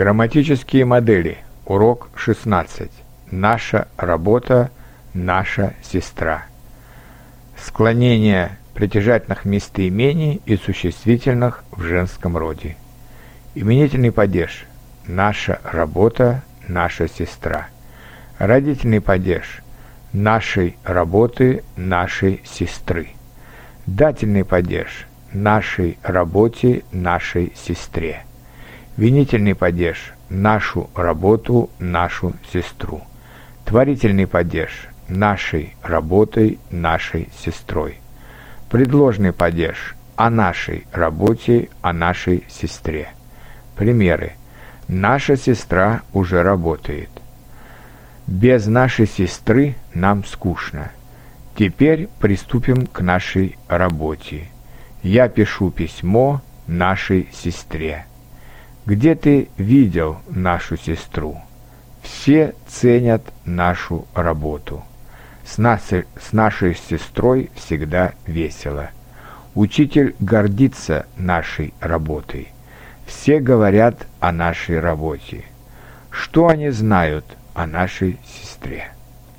Грамматические модели. Урок 16. Наша работа, наша сестра. Склонение притяжательных местоимений и существительных в женском роде. Именительный падеж. Наша работа, наша сестра. Родительный падеж. Нашей работы, нашей сестры. Дательный падеж. Нашей работе, нашей сестре. Винительный падеж – нашу работу, нашу сестру. Творительный падеж – нашей работой, нашей сестрой. Предложный падеж – о нашей работе, о нашей сестре. Примеры. Наша сестра уже работает. Без нашей сестры нам скучно. Теперь приступим к нашей работе. Я пишу письмо нашей сестре. Где ты видел нашу сестру? Все ценят нашу работу. С, нас, с нашей сестрой всегда весело. Учитель гордится нашей работой. Все говорят о нашей работе. Что они знают о нашей сестре?